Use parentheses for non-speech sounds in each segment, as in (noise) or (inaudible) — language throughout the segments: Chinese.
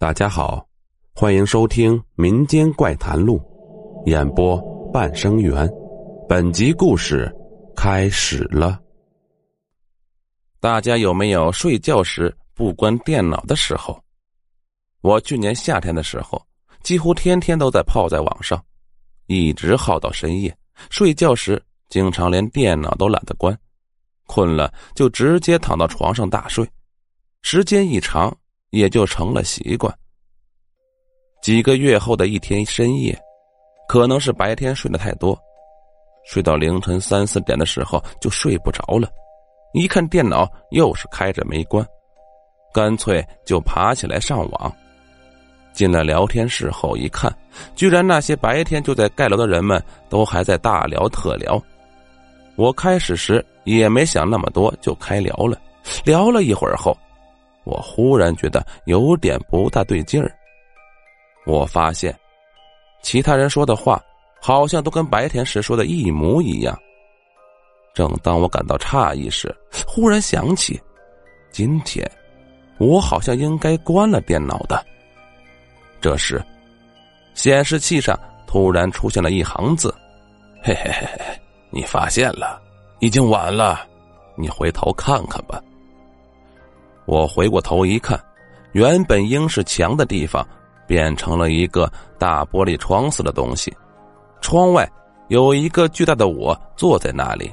大家好，欢迎收听《民间怪谈录》，演播半生缘。本集故事开始了。大家有没有睡觉时不关电脑的时候？我去年夏天的时候，几乎天天都在泡在网上，一直耗到深夜。睡觉时经常连电脑都懒得关，困了就直接躺到床上大睡，时间一长。也就成了习惯。几个月后的一天深夜，可能是白天睡得太多，睡到凌晨三四点的时候就睡不着了。一看电脑又是开着没关，干脆就爬起来上网。进了聊天室后一看，居然那些白天就在盖楼的人们都还在大聊特聊。我开始时也没想那么多，就开聊了。聊了一会儿后。我忽然觉得有点不大对劲儿。我发现，其他人说的话好像都跟白天时说的一模一样。正当我感到诧异时，忽然想起，今天我好像应该关了电脑的。这时，显示器上突然出现了一行字：“嘿嘿嘿嘿，你发现了，已经晚了，你回头看看吧。”我回过头一看，原本应是墙的地方，变成了一个大玻璃窗似的东西。窗外有一个巨大的我坐在那里，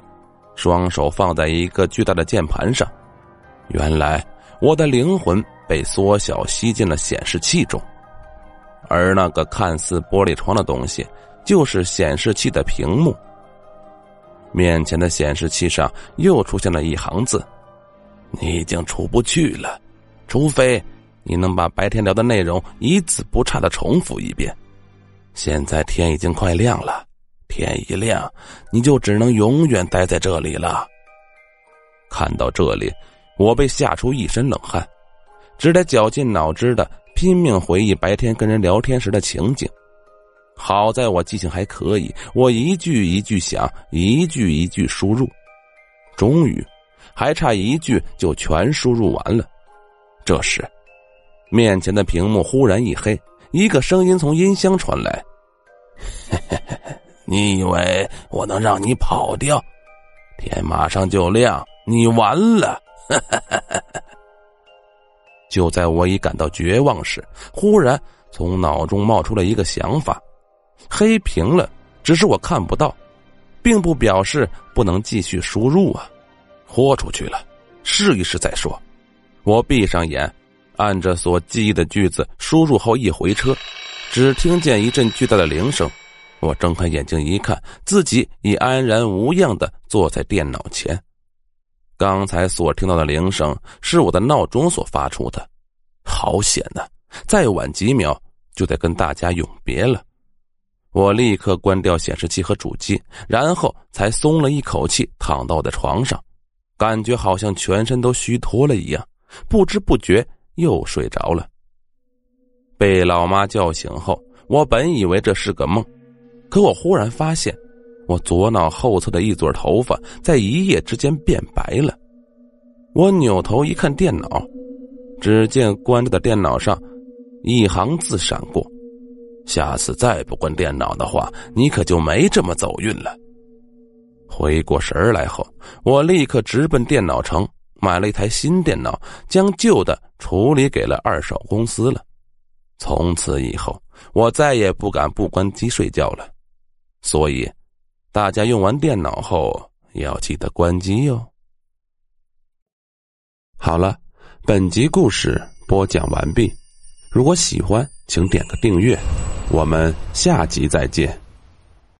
双手放在一个巨大的键盘上。原来我的灵魂被缩小吸进了显示器中，而那个看似玻璃窗的东西，就是显示器的屏幕。面前的显示器上又出现了一行字。你已经出不去了，除非你能把白天聊的内容一字不差的重复一遍。现在天已经快亮了，天一亮你就只能永远待在这里了。看到这里，我被吓出一身冷汗，只得绞尽脑汁的拼命回忆白天跟人聊天时的情景。好在我记性还可以，我一句一句想，一句一句输入，终于。还差一句就全输入完了，这时，面前的屏幕忽然一黑，一个声音从音箱传来：“ (laughs) 你以为我能让你跑掉？天马上就亮，你完了！” (laughs) 就在我已感到绝望时，忽然从脑中冒出了一个想法：黑屏了，只是我看不到，并不表示不能继续输入啊。豁出去了，试一试再说。我闭上眼，按着所记忆的句子输入后一回车，只听见一阵巨大的铃声。我睁开眼睛一看，自己已安然无恙的坐在电脑前。刚才所听到的铃声是我的闹钟所发出的，好险呐！再晚几秒就得跟大家永别了。我立刻关掉显示器和主机，然后才松了一口气，躺到我的床上。感觉好像全身都虚脱了一样，不知不觉又睡着了。被老妈叫醒后，我本以为这是个梦，可我忽然发现，我左脑后侧的一撮头发在一夜之间变白了。我扭头一看电脑，只见关着的电脑上一行字闪过：“下次再不关电脑的话，你可就没这么走运了。”回过神来后，我立刻直奔电脑城，买了一台新电脑，将旧的处理给了二手公司了。从此以后，我再也不敢不关机睡觉了。所以，大家用完电脑后要记得关机哟。好了，本集故事播讲完毕。如果喜欢，请点个订阅。我们下集再见。